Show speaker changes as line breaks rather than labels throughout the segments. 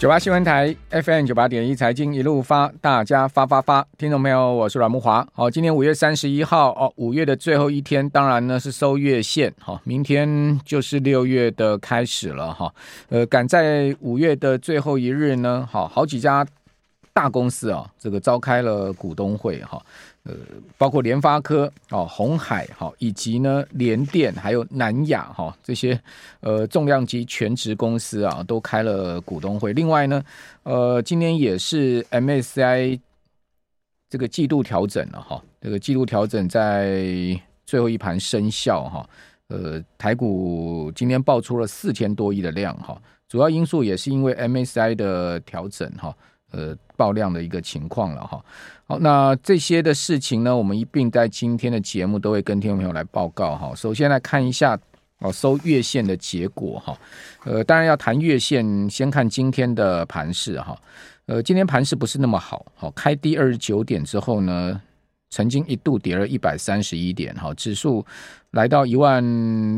九八新闻台 FM 九八点一财经一路发，大家发发发，听众朋友，我是阮慕华。好，今天五月三十一号哦，五月的最后一天，当然呢是收月线。好，明天就是六月的开始了哈。呃，赶在五月的最后一日呢，好好几家大公司啊，这个召开了股东会哈。呃，包括联发科、哦鸿海哈，以及呢联电，还有南亚哈这些呃重量级全职公司啊，都开了股东会。另外呢，呃，今天也是 MSCI 这个季度调整了哈，这个季度调整在最后一盘生效哈。呃，台股今天爆出了四千多亿的量哈，主要因素也是因为 MSCI 的调整哈。呃，爆量的一个情况了哈。好，那这些的事情呢，我们一并在今天的节目都会跟听众朋友来报告哈。首先来看一下哦，收月线的结果哈。呃，当然要谈月线，先看今天的盘势哈。呃，今天盘势不是那么好，好开低二十九点之后呢，曾经一度跌了一百三十一点哈，指数来到一万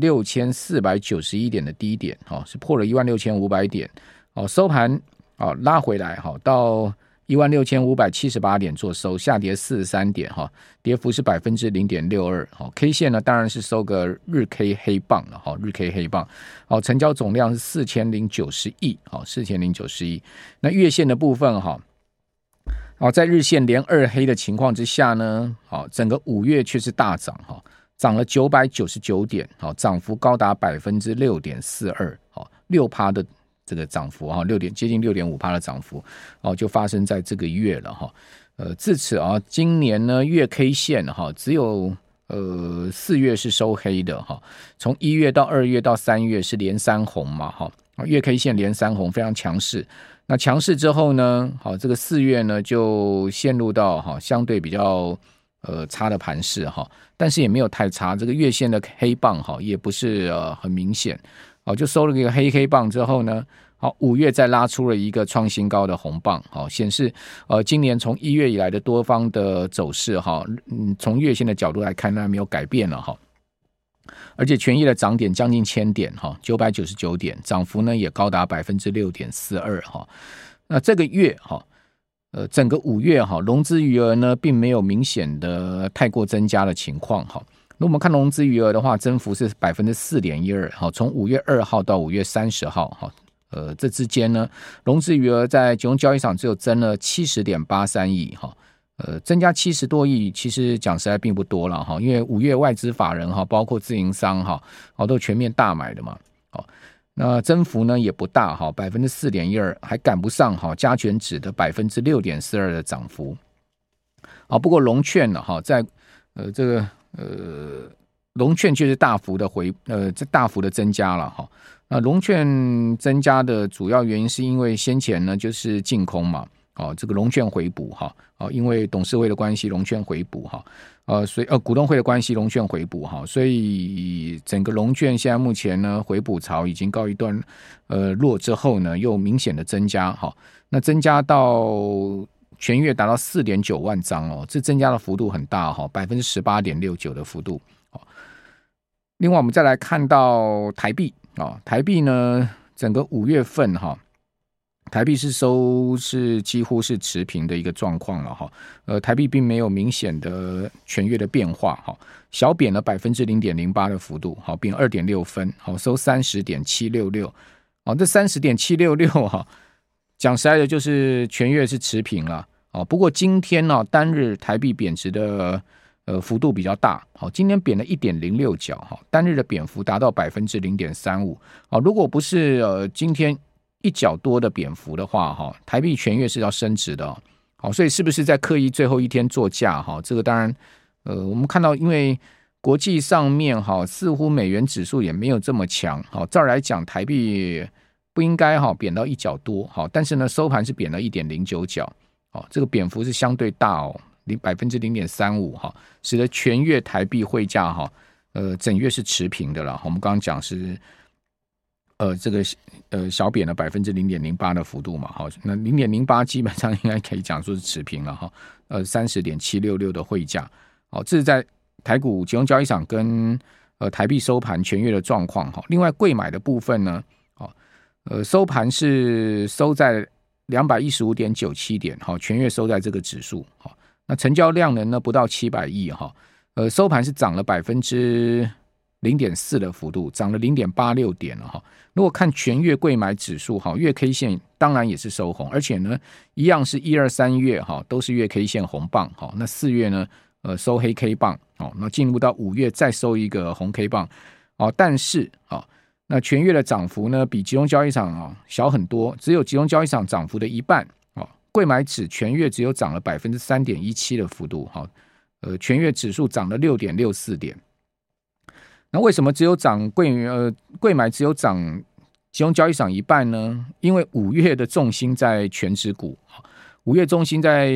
六千四百九十一点的低点哈，是破了一万六千五百点哦，收盘。好，拉回来哈，到一万六千五百七十八点做收，下跌四十三点哈，跌幅是百分之零点六二。好，K 线呢当然是收个日 K 黑棒了哈，日 K 黑棒。好，成交总量是四千零九十亿，好，四千零九十亿。那月线的部分哈，好，在日线连二黑的情况之下呢，好，整个五月却是大涨哈，涨了九百九十九点，好，涨幅高达百分之六点四二，好，六趴的。这个涨幅哈，六点接近六点五趴的涨幅哦，就发生在这个月了哈。呃，至此啊，今年呢月 K 线哈，只有呃四月是收黑的哈。从一月到二月到三月是连三红嘛哈，月 K 线连三红非常强势。那强势之后呢，好，这个四月呢就陷入到哈相对比较呃差的盘势哈，但是也没有太差。这个月线的黑棒哈也不是呃很明显。好，就收了一个黑黑棒之后呢，好，五月再拉出了一个创新高的红棒，好，显示呃，今年从一月以来的多方的走势哈，嗯，从月线的角度来看，那没有改变了哈，而且权益的涨点将近千点哈，九百九十九点，涨幅呢也高达百分之六点四二哈。那这个月哈，呃，整个五月哈，融资余额呢并没有明显的太过增加的情况哈。那我们看融资余额的话，增幅是百分之四点一二，好，从五月二号到五月三十号，哈，呃，这之间呢，融资余额在金融交易场只有增了七十点八三亿，哈，呃，增加七十多亿，其实讲实在并不多了，哈，因为五月外资法人哈，包括自营商哈，好，都全面大买的嘛，好，那增幅呢也不大，哈，百分之四点一二，还赶不上哈加权指的百分之六点四二的涨幅，好，不过融券呢，哈，在呃这个。呃，融券确实大幅的回，呃，这大幅的增加了哈。那融券增加的主要原因是因为先前呢就是净空嘛，哦，这个融券回补哈，哦，因为董事会的关系，融券回补哈，呃，所以呃股东会的关系，融券回补哈，所以整个融券现在目前呢回补潮已经告一段呃落之后呢，又明显的增加哈，那增加到。全月达到四点九万张哦，这增加的幅度很大哈，百分之十八点六九的幅度。另外，我们再来看到台币啊，台币呢，整个五月份哈，台币是收是几乎是持平的一个状况了哈。呃，台币并没有明显的全月的变化哈，小贬了百分之零点零八的幅度，好，贬二点六分，好，收三十点七六六。哦，这三十点七六六哈。讲实在的，就是全月是持平了哦。不过今天呢，单日台币贬值的呃幅度比较大，好，今天贬了一点零六角哈，单日的贬幅达到百分之零点三五啊。如果不是呃今天一角多的贬幅的话哈，台币全月是要升值的。好，所以是不是在刻意最后一天做价哈？这个当然呃，我们看到因为国际上面哈，似乎美元指数也没有这么强。好，这儿来讲台币。不应该哈贬到一角多哈，但是呢收盘是贬了一点零九角，哦，这个贬幅是相对大哦，零百分之零点三五哈，使得全月台币汇价哈，呃整月是持平的了。我们刚刚讲是，呃这个呃小贬了百分之零点零八的幅度嘛，好，那零点零八基本上应该可以讲说是持平了哈，呃三十点七六六的汇价，好，这是在台股金融交易场跟呃台币收盘全月的状况哈。另外贵买的部分呢，好呃，收盘是收在两百一十五点九七点，哈，全月收在这个指数，哈，那成交量呢，呢不到七百亿，哈，呃，收盘是涨了百分之零点四的幅度，涨了零点八六点了，哈。如果看全月贵买指数，哈，月 K 线当然也是收红，而且呢，一样是一二三月，哈，都是月 K 线红棒，哈，那四月呢，呃，收黑 K 棒，哦，那进入到五月再收一个红 K 棒，哦，但是，啊。那全月的涨幅呢，比集中交易场啊小很多，只有集中交易场涨幅的一半啊。柜买指全月只有涨了百分之三点一七的幅度，哈，呃，全月指数涨了六点六四点。那为什么只有涨柜呃柜买只有涨集中交易场一半呢？因为五月的重心在全指股，五月重心在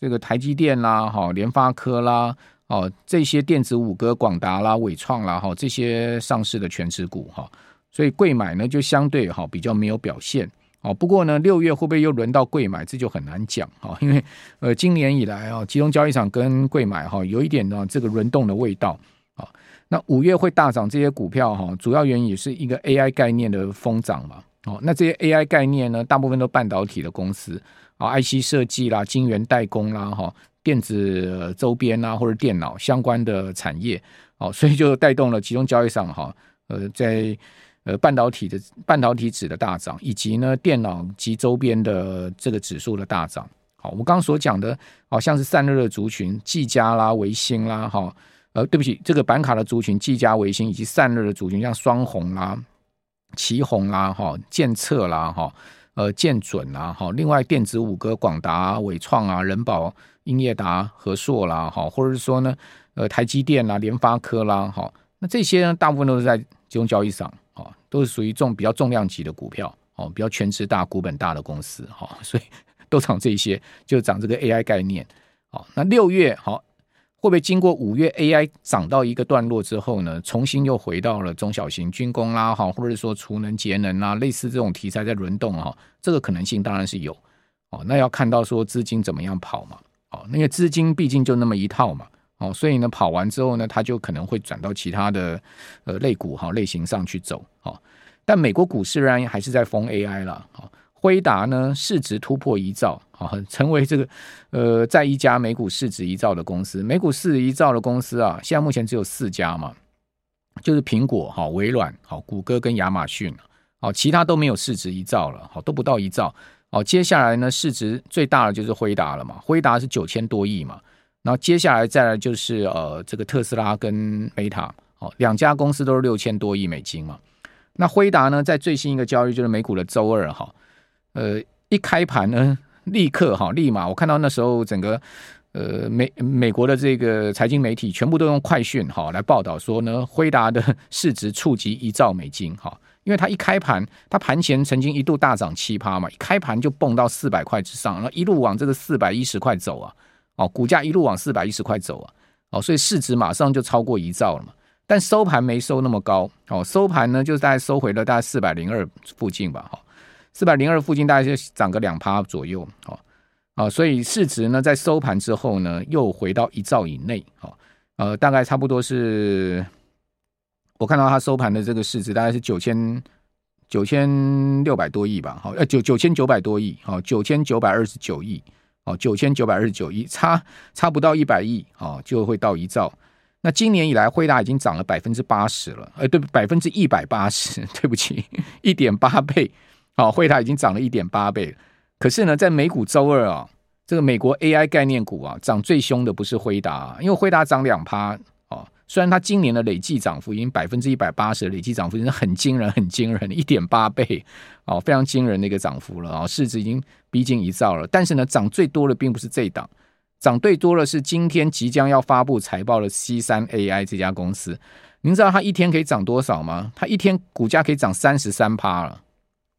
这个台积电啦，哈，联发科啦。哦，这些电子五哥、广达啦、伟创啦，哈，这些上市的全值股哈，所以贵买呢就相对哈比较没有表现。哦，不过呢，六月会不会又轮到贵买，这就很难讲哈，因为呃，今年以来啊，集中交易场跟贵买哈有一点呢这个轮动的味道啊。那五月会大涨这些股票哈，主要原因也是一个 AI 概念的疯涨嘛。哦，那这些 AI 概念呢，大部分都半导体的公司啊，IC 设计啦、晶圆代工啦，哈。电子周边啊，或者电脑相关的产业，哦，所以就带动了集中交易上哈，呃，在呃半导体的半导体指的大涨，以及呢电脑及周边的这个指数的大涨。好，我刚刚所讲的，好像是散热的族群，技嘉啦、维星啦，哈，呃，对不起，这个板卡的族群，技嘉、维星以及散热的族群，像双鸿啦、奇鋐啦、哈、建策啦、哈、呃、建准啦，哈，另外电子五哥，广达、伟创啊、人保。英业达、和硕啦，哈，或者是说呢，呃，台积电啦、联发科啦，哈，那这些呢，大部分都是在集中交易上，啊，都是属于重比较重量级的股票，哦，比较权值大、股本大的公司，哈，所以都涨这些，就涨这个 AI 概念，好，那六月好，会不会经过五月 AI 涨到一个段落之后呢，重新又回到了中小型军工啦，哈，或者说储能节能啊，类似这种题材在轮动哈，这个可能性当然是有，哦，那要看到说资金怎么样跑嘛。哦，那个资金毕竟就那么一套嘛，哦，所以呢，跑完之后呢，它就可能会转到其他的呃类股哈类型上去走，哦，但美国股市仍然还是在封 AI 了，哦，辉达呢市值突破一兆，啊，成为这个呃在一家美股市值一兆的公司，美股市值一兆的公司啊，现在目前只有四家嘛，就是苹果、哈微软、好谷歌跟亚马逊，哦，其他都没有市值一兆了，好，都不到一兆。哦，接下来呢，市值最大的就是辉达了嘛，辉达是九千多亿嘛，然后接下来再来就是呃这个特斯拉跟 Meta，哦，两家公司都是六千多亿美金嘛。那辉达呢，在最新一个交易就是美股的周二哈，呃一开盘呢，立刻哈立马我看到那时候整个呃美美国的这个财经媒体全部都用快讯哈来报道说呢，辉达的市值触及一兆美金哈。因为它一开盘，它盘前曾经一度大涨七趴嘛，一开盘就蹦到四百块之上，然后一路往这个四百一十块走啊，哦，股价一路往四百一十块走啊，哦，所以市值马上就超过一兆了嘛。但收盘没收那么高，哦，收盘呢就是大概收回了大概四百零二附近吧，哈，四百零二附近大概就涨个两趴左右，哦，啊，所以市值呢在收盘之后呢又回到一兆以内，哦，呃，大概差不多是。我看到它收盘的这个市值大概是九千九千六百多亿吧，好，呃九九千九百多亿，好，九千九百二十九亿，哦，九千九百二十九亿，差差不到一百亿，哦，就会到一兆。那今年以来，辉达已经涨了百分之八十了，呃，对，百分之一百八十，对不起，一点八倍，好，辉达已经涨了一点八倍。可是呢，在美股周二啊，这个美国 AI 概念股啊，涨最凶的不是辉达，因为辉达涨两趴。虽然它今年的累计涨幅已经百分之一百八十，累计涨幅已经很惊人、很惊人，一点八倍哦，非常惊人的一个涨幅了啊，市值已经逼近一兆了。但是呢，涨最多的并不是这档，涨最多的是今天即将要发布财报的 C 三 AI 这家公司。您知道它一天可以涨多少吗？它一天股价可以涨三十三趴了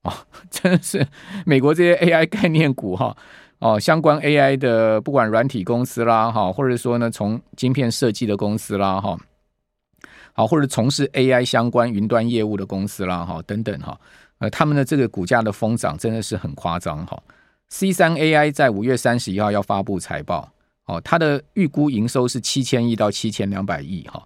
哦，真的是美国这些 AI 概念股哈。哦相关 AI 的不管软体公司啦，哈，或者说呢，从晶片设计的公司啦，哈，好，或者从事 AI 相关云端业务的公司啦，哈，等等哈，呃，他们的这个股价的疯涨真的是很夸张哈。C 三 AI 在五月三十一号要发布财报，哦，它的预估营收是七千亿到七千两百亿哈，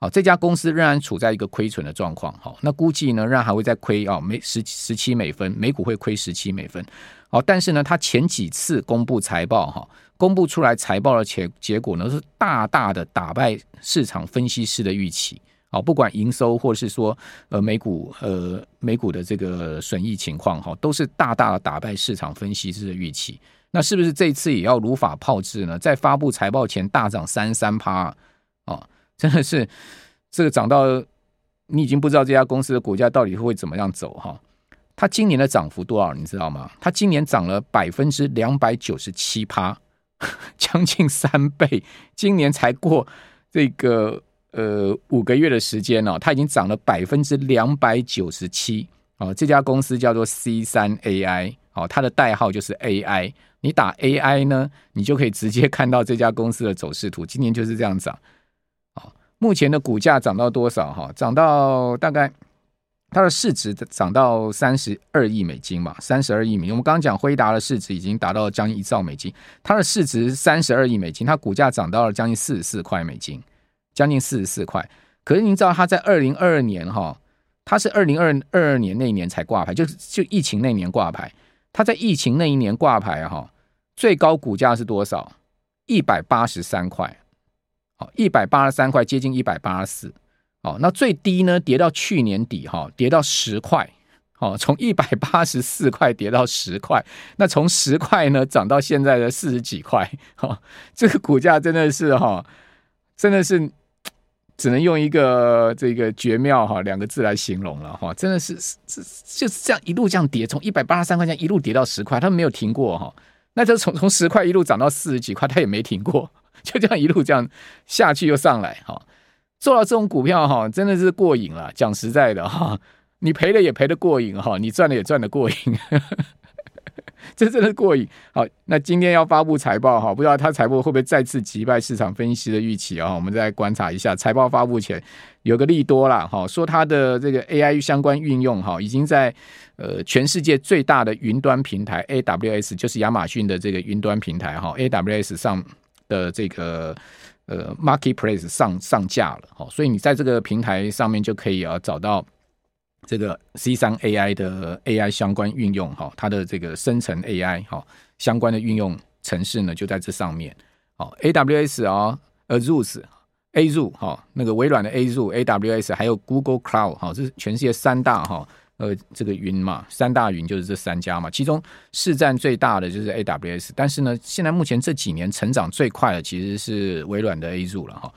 好，这家公司仍然处在一个亏损的状况。好，那估计呢，仍然还会再亏啊，每十十七美分，每股会亏十七美分。好，但是呢，它前几次公布财报哈，公布出来财报的结结果呢，是大大的打败市场分析师的预期。好，不管营收或是说呃每股呃每股的这个损益情况哈，都是大大的打败市场分析师的预期。那是不是这次也要如法炮制呢？在发布财报前大涨三三趴啊！真的是这个涨到你已经不知道这家公司的股价到底会怎么样走哈。它今年的涨幅多少你知道吗？它今年涨了百分之两百九十七趴，将近三倍。今年才过这个呃五个月的时间哦，它已经涨了百分之两百九十七哦。这家公司叫做 C 三 AI 哦，它的代号就是 AI。你打 AI 呢，你就可以直接看到这家公司的走势图。今年就是这样涨。目前的股价涨到多少？哈，涨到大概它的市值涨到三十二亿美金嘛，三十二亿美金。我们刚刚讲辉达的市值已经达到将近一兆美金，它的市值三十二亿美金，它股价涨到了将近四十四块美金，将近四十四块。可是您知道它在二零二二年哈，它是二零二二年那一年才挂牌，就就疫情那一年挂牌。它在疫情那一年挂牌哈，最高股价是多少？一百八十三块。好，一百八十三块，接近一百八十四。好，那最低呢，跌到去年底哈，跌到十块。好，从一百八十四块跌到十块。那从十块呢，涨到现在的四十几块。哈，这个股价真的是哈，真的是只能用一个这个绝妙哈两个字来形容了哈。真的是是就是这样一路这样跌，从一百八十三块钱一路跌到十块，它没有停过哈。那就从从十块一路涨到四十几块，它也没停过。就这样一路这样下去又上来哈，做到这种股票哈，真的是过瘾了。讲实在的哈，你赔了也赔得过瘾哈，你赚了也赚得过瘾，这真的过瘾。好，那今天要发布财报哈，不知道它财报会不会再次击败市场分析的预期啊？我们再观察一下财报发布前有个利多啦哈，说它的这个 AI 相关运用哈，已经在呃全世界最大的云端平台 AWS，就是亚马逊的这个云端平台哈，AWS 上。的这个呃，marketplace 上上架了，好，所以你在这个平台上面就可以啊找到这个 C 三 AI 的 AI 相关运用，哈，它的这个生成 AI 哈相关的运用程式呢就在这上面，好，AWS 啊，Azure、Azure 哈，那个微软的 Azure、AWS 还有 Google Cloud 哈，这是全世界三大哈。呃，这个云嘛，三大云就是这三家嘛，其中市占最大的就是 AWS，但是呢，现在目前这几年成长最快的其实是微软的 Azure 了哈。